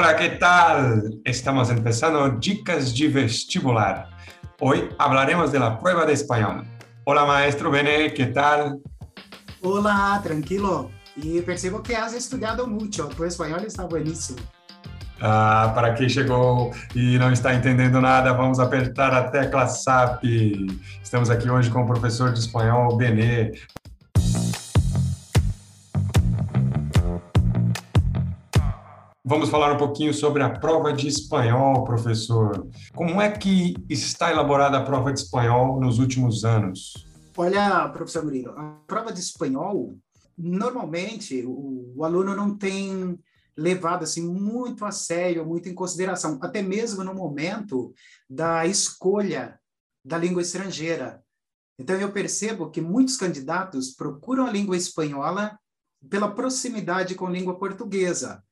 Hola, ¿qué tal? Estamos empezando Dicas de Vestibular. Hoy hablaremos de la prueba de español. Hola, maestro Bené, ¿qué tal? Hola, tranquilo. Y percibo que has estudiado mucho. Tu español está buenísimo. Ah, para quem chegou e não está entendendo nada, vamos apertar a tecla SAP. Estamos aqui hoje com o professor de espanhol Benê. Vamos falar um pouquinho sobre a prova de espanhol, professor. Como é que está elaborada a prova de espanhol nos últimos anos? Olha, professor Murilo, a prova de espanhol, normalmente o, o aluno não tem levado assim muito a sério, muito em consideração, até mesmo no momento da escolha da língua estrangeira. Então eu percebo que muitos candidatos procuram a língua espanhola pela proximidade com a língua portuguesa.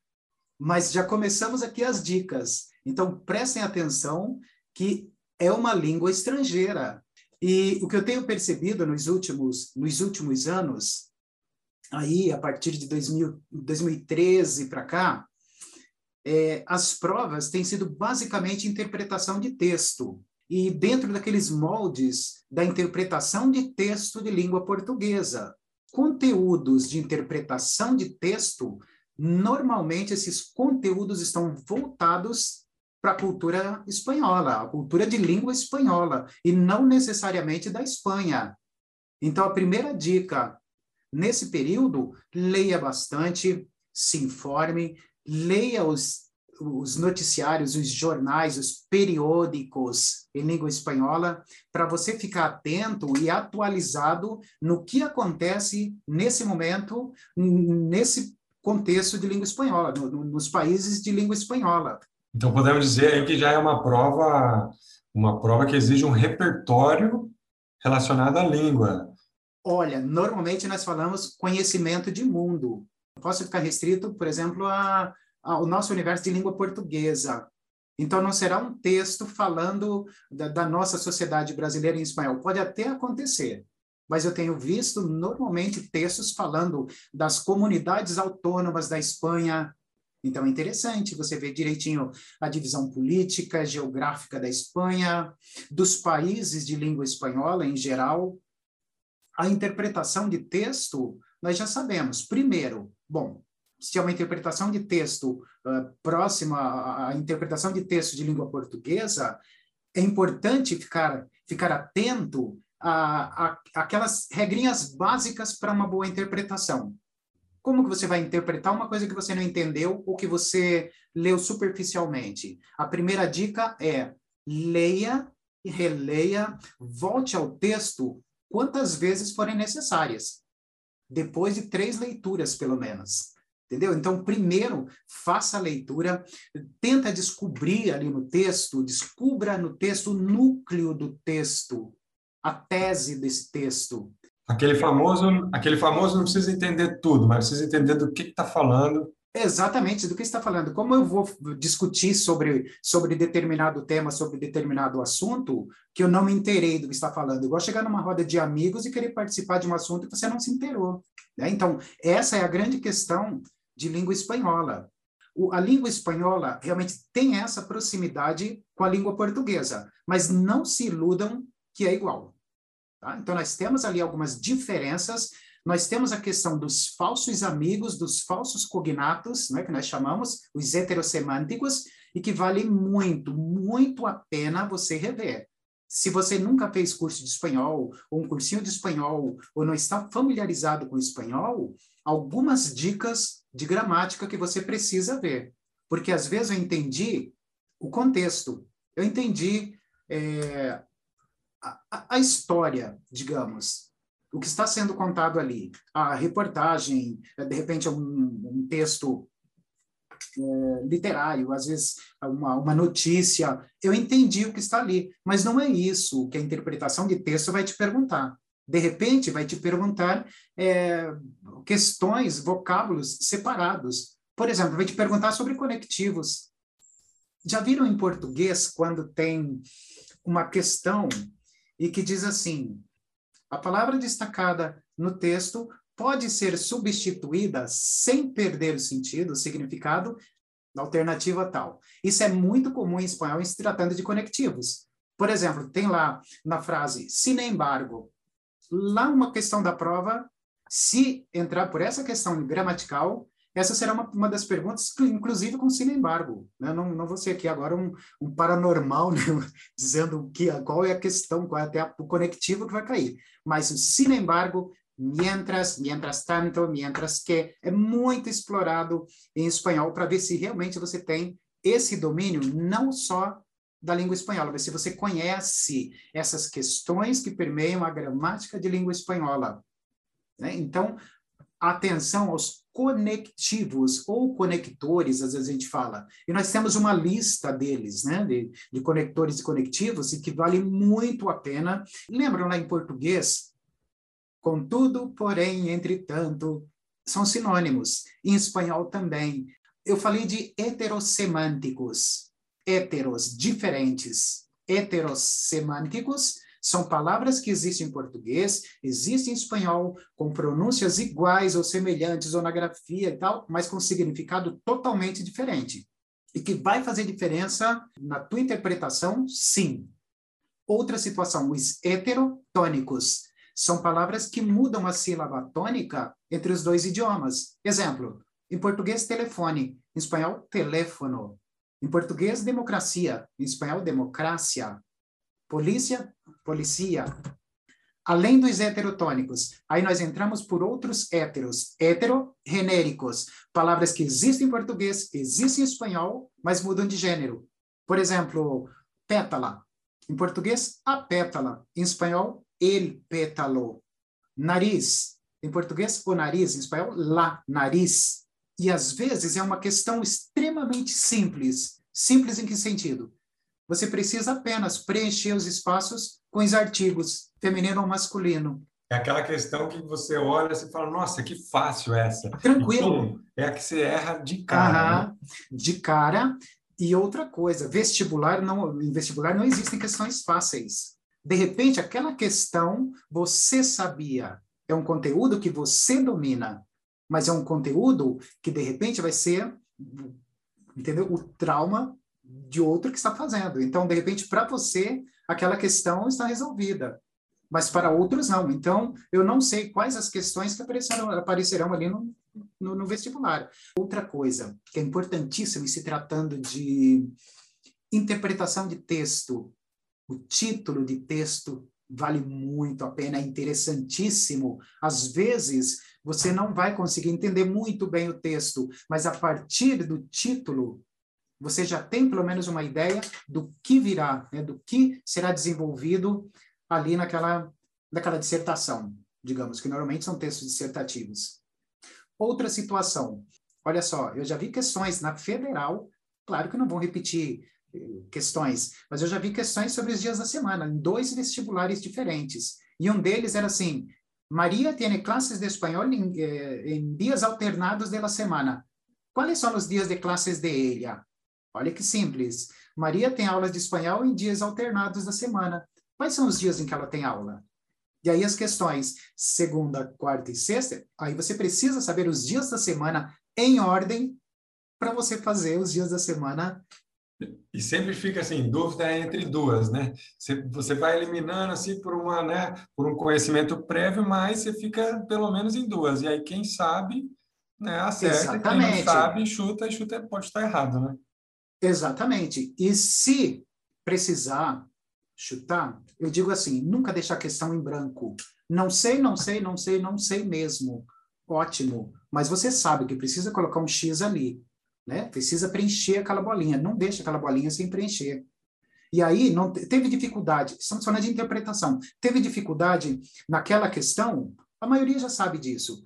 Mas já começamos aqui as dicas. Então, prestem atenção que é uma língua estrangeira. E o que eu tenho percebido nos últimos, nos últimos anos, aí a partir de 2000, 2013 para cá, é, as provas têm sido basicamente interpretação de texto. E dentro daqueles moldes da interpretação de texto de língua portuguesa. Conteúdos de interpretação de texto normalmente esses conteúdos estão voltados para a cultura espanhola, a cultura de língua espanhola, e não necessariamente da Espanha. Então, a primeira dica, nesse período, leia bastante, se informe, leia os, os noticiários, os jornais, os periódicos em língua espanhola, para você ficar atento e atualizado no que acontece nesse momento, nesse contexto de língua espanhola, no, no, nos países de língua espanhola. Então podemos dizer aí que já é uma prova, uma prova que exige um repertório relacionado à língua. Olha, normalmente nós falamos conhecimento de mundo. Posso ficar restrito, por exemplo, a, ao nosso universo de língua portuguesa. Então, não será um texto falando da, da, nossa sociedade brasileira em espanhol. Pode até acontecer, mas eu tenho visto normalmente textos falando das comunidades autônomas da Espanha. Então é interessante você ver direitinho a divisão política, geográfica da Espanha, dos países de língua espanhola em geral. A interpretação de texto, nós já sabemos. Primeiro, bom, se é uma interpretação de texto uh, próxima à interpretação de texto de língua portuguesa, é importante ficar, ficar atento a, a, aquelas regrinhas básicas para uma boa interpretação. Como que você vai interpretar uma coisa que você não entendeu ou que você leu superficialmente? A primeira dica é leia e releia, volte ao texto quantas vezes forem necessárias. Depois de três leituras, pelo menos. Entendeu? Então, primeiro, faça a leitura, tenta descobrir ali no texto, descubra no texto o núcleo do texto, a tese desse texto. Aquele famoso, aquele famoso não precisa entender tudo, mas precisa entender do que está falando. Exatamente, do que está falando. Como eu vou discutir sobre, sobre determinado tema, sobre determinado assunto, que eu não me inteirei do que está falando. Igual chegar numa roda de amigos e querer participar de um assunto que você não se inteirou. Né? Então, essa é a grande questão de língua espanhola. O, a língua espanhola realmente tem essa proximidade com a língua portuguesa, mas não se iludam que é igual. Tá? Então, nós temos ali algumas diferenças. Nós temos a questão dos falsos amigos, dos falsos cognatos, né, que nós chamamos, os heterossemânticos, e que vale muito, muito a pena você rever. Se você nunca fez curso de espanhol, ou um cursinho de espanhol, ou não está familiarizado com espanhol, algumas dicas de gramática que você precisa ver. Porque às vezes eu entendi o contexto, eu entendi é, a, a história, digamos, o que está sendo contado ali, a reportagem, de repente um, um texto é, literário, às vezes uma, uma notícia, eu entendi o que está ali, mas não é isso que a interpretação de texto vai te perguntar. De repente, vai te perguntar é, questões, vocábulos separados. Por exemplo, vai te perguntar sobre conectivos. Já viram em português quando tem uma questão e que diz assim: a palavra destacada no texto pode ser substituída sem perder o sentido, o significado, alternativa tal. Isso é muito comum em espanhol em se tratando de conectivos. Por exemplo, tem lá na frase, sin embargo, lá uma questão da prova, se entrar por essa questão gramatical, essa será uma, uma das perguntas, inclusive com sin embargo. Né? Não, não vou ser aqui agora um, um paranormal, né? dizendo que, qual é a questão, qual é até o conectivo que vai cair. Mas o sin embargo mientras, mientras tanto, mientras que, é muito explorado em espanhol para ver se realmente você tem esse domínio, não só da língua espanhola, mas se você conhece essas questões que permeiam a gramática de língua espanhola. Né? Então, atenção aos conectivos ou conectores, às vezes a gente fala. E nós temos uma lista deles, né, de, de conectores e conectivos, e que vale muito a pena. Lembram lá em português, Contudo, porém, entretanto, são sinônimos. Em espanhol também. Eu falei de heterossemânticos. Heteros, diferentes. Heterossemânticos são palavras que existem em português, existem em espanhol, com pronúncias iguais ou semelhantes, ou na grafia e tal, mas com significado totalmente diferente. E que vai fazer diferença na tua interpretação, sim. Outra situação, os heterotônicos são palavras que mudam a sílaba tônica entre os dois idiomas. Exemplo, em português, telefone. Em espanhol, teléfono. Em português, democracia. Em espanhol, democracia. Polícia, policia. Além dos heterotônicos, aí nós entramos por outros héteros, heterogenéricos, palavras que existem em português, existem em espanhol, mas mudam de gênero. Por exemplo, pétala. Em português, a pétala. Em espanhol, el pétalo. Nariz, em português, o nariz, em espanhol, la nariz. E às vezes é uma questão extremamente simples. Simples em que sentido? Você precisa apenas preencher os espaços com os artigos, feminino ou masculino. É aquela questão que você olha e fala, nossa, que fácil essa. Tranquilo. Então, é a que você erra de cara. né? De cara. E outra coisa, vestibular não, em vestibular não existem questões fáceis. De repente, aquela questão você sabia, é um conteúdo que você domina, mas é um conteúdo que de repente vai ser, entendeu? O trauma de outro que está fazendo. Então, de repente, para você, aquela questão está resolvida, mas para outros não. Então, eu não sei quais as questões que aparecerão, aparecerão ali no, no, no vestibular. Outra coisa que é importantíssima se tratando de interpretação de texto, o título de texto vale muito a pena, é interessantíssimo. Às vezes, você não vai conseguir entender muito bem o texto, mas a partir do título, você já tem pelo menos uma ideia do que virá, né, do que será desenvolvido ali naquela, naquela dissertação, digamos, que normalmente são textos dissertativos. Outra situação, olha só, eu já vi questões na federal, claro que não vão repetir questões, mas eu já vi questões sobre os dias da semana, em dois vestibulares diferentes. E um deles era assim: Maria tem classes de espanhol em, eh, dias alternados da semana. Quais são os dias de classes de ela? Olha que simples. Maria tem aulas de espanhol em dias alternados da semana. Quais são os dias em que ela tem aula? E aí as questões segunda, quarta e sexta, aí você precisa saber os dias da semana em ordem para você fazer os dias da semana e sempre fica assim, dúvida entre duas, né? Você, vai eliminando assim por uma, né, por um conhecimento prévio, mas você fica pelo menos em duas. E aí quem sabe, né, acerta, Exatamente. quem não sabe, chuta e chuta pode estar errado, né? Exatamente. E se precisar chutar, eu digo assim, nunca deixar a questão em branco. Não sei, não sei, não sei, não sei mesmo. Ótimo. Mas você sabe que precisa colocar um X ali né? Precisa preencher aquela bolinha, não deixa aquela bolinha sem preencher. E aí não teve dificuldade, estamos falando de interpretação, teve dificuldade naquela questão, a maioria já sabe disso.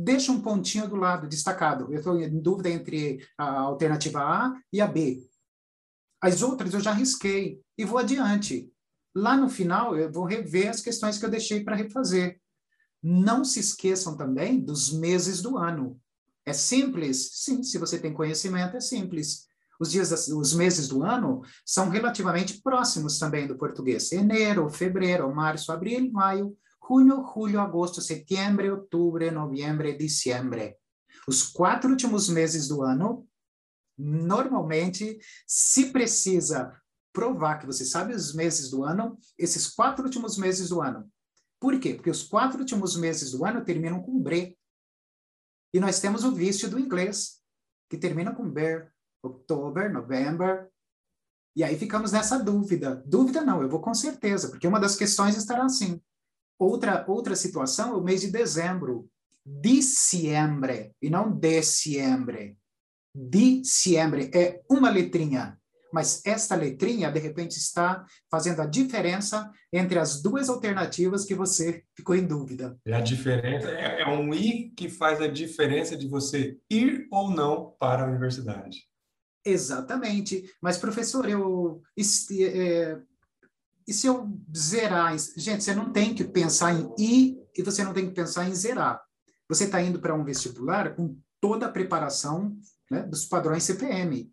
Deixa um pontinho do lado destacado. Eu estou em dúvida entre a alternativa A e a B. As outras eu já risquei e vou adiante. Lá no final eu vou rever as questões que eu deixei para refazer. Não se esqueçam também dos meses do ano. É simples? Sim, se você tem conhecimento, é simples. Os dias, os meses do ano são relativamente próximos também do português. Janeiro, fevereiro, março, abril, maio, junho, julho, agosto, setembro, outubro, novembro, dezembro. Os quatro últimos meses do ano Normalmente, se precisa provar que você sabe os meses do ano, esses quatro últimos meses do ano. Por quê? Porque os quatro últimos meses do ano terminam com bre. E nós temos o vício do inglês, que termina com ber, October, November. E aí ficamos nessa dúvida. Dúvida não, eu vou com certeza, porque uma das questões estará assim. Outra, outra situação é o mês de dezembro. Diciembre, e não diciembre. Diciembre é uma letrinha mas esta letrinha, de repente, está fazendo a diferença entre as duas alternativas que você ficou em dúvida. É a diferença, é, é um I que faz a diferença de você ir ou não para a universidade. Exatamente. Mas, professor, eu. E se, é, e se eu zerar? Gente, você não tem que pensar em ir e você não tem que pensar em zerar. Você está indo para um vestibular com toda a preparação né, dos padrões CPM.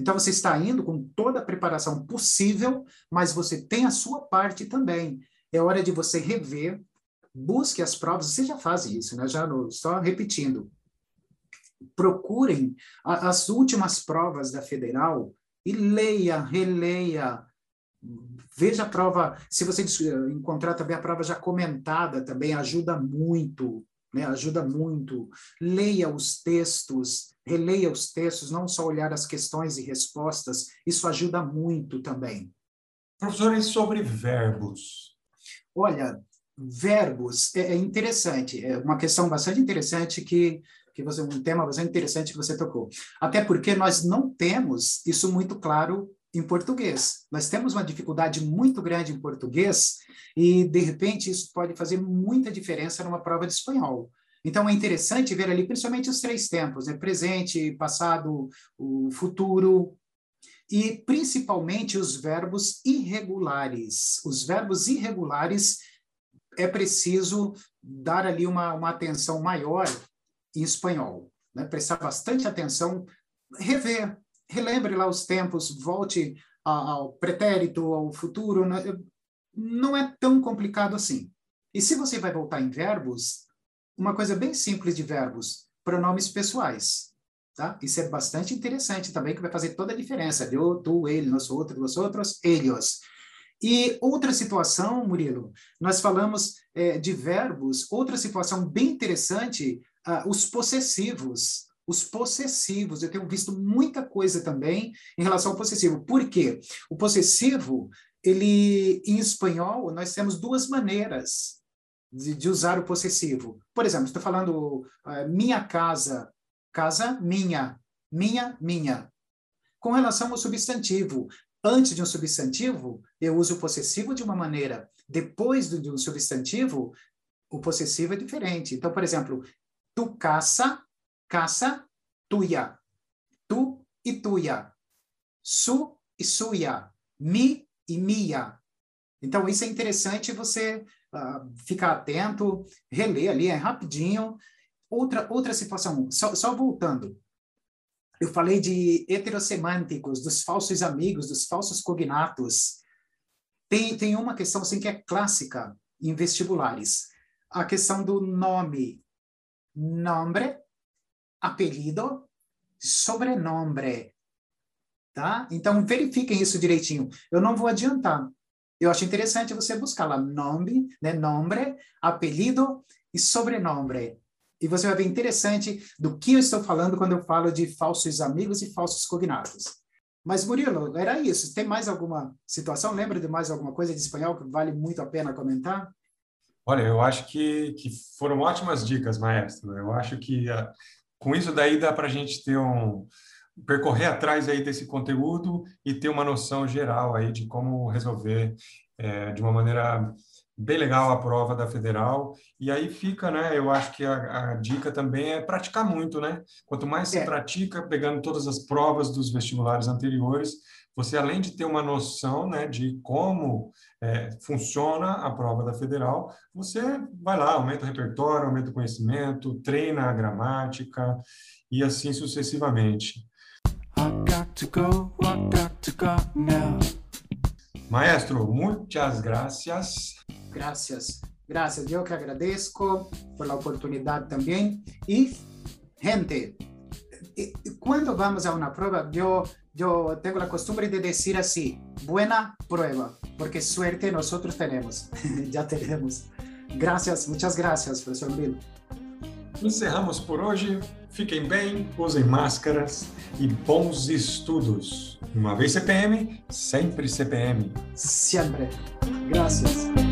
Então, você está indo com toda a preparação possível, mas você tem a sua parte também. É hora de você rever, busque as provas. Você já faz isso, né? Já no, só repetindo. Procurem a, as últimas provas da federal e leia, releia, veja a prova. Se você encontrar também a prova já comentada, também ajuda muito né? ajuda muito. Leia os textos, releia os textos, não só olhar as questões e respostas, isso ajuda muito também. Professor, e sobre verbos? Olha, verbos é, é interessante, é uma questão bastante interessante que que você um tema bastante interessante que você tocou. Até porque nós não temos isso muito claro em português. Nós temos uma dificuldade muito grande em português e, de repente, isso pode fazer muita diferença numa prova de espanhol. Então, é interessante ver ali, principalmente, os três tempos, né? presente, passado, o futuro, e principalmente os verbos irregulares. Os verbos irregulares é preciso dar ali uma, uma atenção maior em espanhol, né? prestar bastante atenção, rever, relembre lá os tempos, volte ao pretérito, ao futuro, né? não é tão complicado assim. E se você vai voltar em verbos, uma coisa bem simples de verbos, pronomes pessoais. Tá? Isso é bastante interessante também, que vai fazer toda a diferença. Eu, tu, ele, nós outros, nós outros, eles. E outra situação, Murilo, nós falamos é, de verbos, outra situação bem interessante, uh, os possessivos. Os possessivos, eu tenho visto muita coisa também em relação ao possessivo. Por quê? O possessivo, ele, em espanhol, nós temos duas maneiras de, de usar o possessivo. Por exemplo, estou falando uh, minha casa, casa minha, minha, minha. Com relação ao substantivo, antes de um substantivo, eu uso o possessivo de uma maneira. Depois de um substantivo, o possessivo é diferente. Então, por exemplo, tu casa, casa, tuya. Tu e tuya. Su e suya. Mi e Mia. Então, isso é interessante você uh, ficar atento, reler ali, é rapidinho. Outra, outra situação, só, só voltando. Eu falei de heterossemânticos, dos falsos amigos, dos falsos cognatos. Tem, tem uma questão assim que é clássica em vestibulares. A questão do nome. Nombre, apelido, sobrenome. Tá? Então, verifiquem isso direitinho. Eu não vou adiantar. Eu acho interessante você buscar lá nome, né, nombre, apelido e sobrenome. E você vai ver interessante do que eu estou falando quando eu falo de falsos amigos e falsos cognatos. Mas, Murilo, era isso. Tem mais alguma situação? Lembra de mais alguma coisa de espanhol que vale muito a pena comentar? Olha, eu acho que, que foram ótimas dicas, maestro. Eu acho que uh, com isso daí dá para a gente ter um, percorrer atrás aí desse conteúdo e ter uma noção geral aí de como resolver é, de uma maneira bem legal a prova da federal. E aí fica, né? Eu acho que a, a dica também é praticar muito, né? Quanto mais você é. pratica, pegando todas as provas dos vestibulares anteriores, você além de ter uma noção, né, de como é, funciona a prova da federal, você vai lá, aumenta o repertório, aumenta o conhecimento, treina a gramática e assim sucessivamente to go, I got to go now. Maestro, muchas gracias. Gracias. Gracias. Yo que agradezco por la oportunidad también. Y, gente, cuando vamos a una prueba, yo, yo tengo la costumbre de decir así, buena prueba, porque suerte nosotros tenemos, ya tenemos. Gracias, muchas gracias, professor Bill. Encerramos por hoje. Fiquem bem, usem máscaras e bons estudos. Uma vez CPM, sempre CPM. Sempre. Gracias.